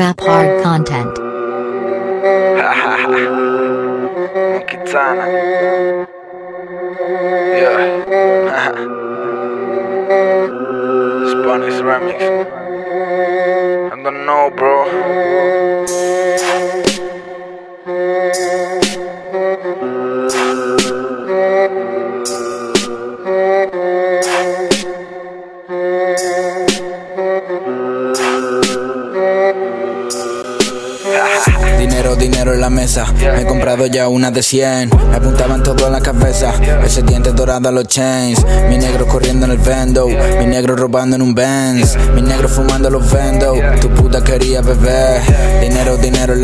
Trap Hard content. Kitana. Yeah. Spanish remix. I don't know, bro. Dinero, dinero en la mesa. Me he comprado ya una de 100. Me apuntaban todo en la cabeza. Ese diente dorado a los chains. Mi negro corriendo en el vendo. Mi negro robando en un Benz. Mi negro fumando los vendo. Tu puta quería beber. Dinero,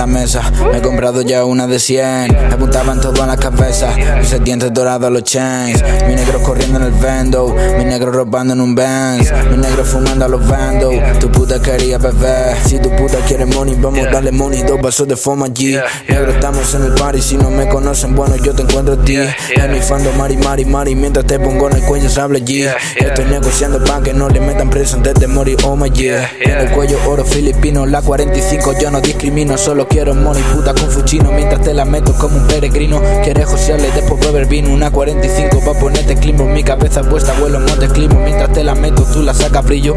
la mesa. Me he comprado ya una de 100. Me apuntaban todo en la cabeza. Ese diente dorado a los chains. Mi negro corriendo en el vendo. Mi negro robando en un Benz. Mi negro fumando a los vendo. Tu puta quería beber. Si tu puta quiere money, vamos a darle money. Dos vasos de foma G. Negro, estamos en el party. Si no me conocen, bueno, yo te encuentro a ti. En mi fando, mari, mari, mari. Mientras te pongo en el cuello, sable G. Estoy negociando pa' que no le metan preso antes de morir. Oh my yeah. En el cuello, oro filipino. La 45, yo no discrimino. Solo quiero money, puta con fuchino. Mientras te la meto como un peregrino. Quieres josearle, después beber vino. Una 45 pa' ponerte clima. Mi cabeza puesta, vuelo monte clima. Mientras te la meto, tú la sacas brillo.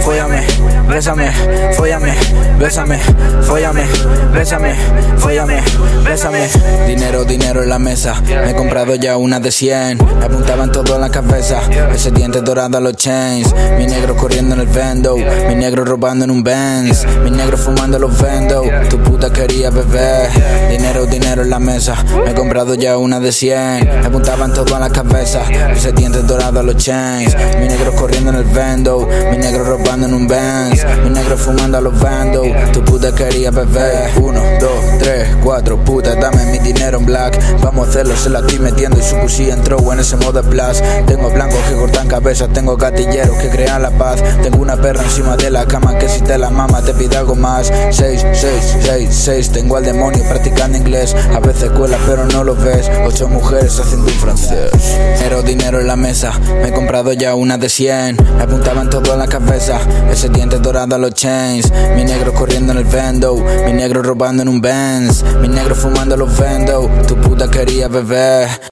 Fóllame, bésame, fóllame, bésame, fóllame, bésame, fóllame, bésame. Dinero, dinero en la mesa. Me he comprado ya una de 100. Me apuntaban todo en la cabeza. Ese diente dorado a los chains. Mi negro corriendo en el vendo. Mi negro robando en un Benz. Mi negro fumando los vendo. Tu puta quería beber. Dinero, dinero en la mesa. Me he comprado ya una de 100. Me apuntaban todo en la cabeza. Ese diente dorado a los chains. Mi negro corriendo en el vendo. Mi negro robando en un Benz. Mi negro fumando a los vendo. Tu puta quería beber. Uno, dos, tres, cuatro, puta, dame mi dinero en black. Vamos a hacerlo, se la estoy metiendo y su cusilla entró en ese modo plus. Tengo blancos que cortan cabezas, tengo gatilleros que crean la paz. Tengo una perra encima de la cama que si te la mama te pide algo más. Seis, seis, seis, seis, tengo al demonio practicando inglés. A veces cuela, pero no lo ves. Ocho mujeres haciendo un francés. Dinero, dinero en la mesa. Me he comprado ya una de 100. Me apuntaban todo en la cabeza. Ese diente dorado a los chains. Mi negro corriendo en el vendo. Mi negro robando en un Benz. Mi negro fumando los vendo. Tu puta quería beber.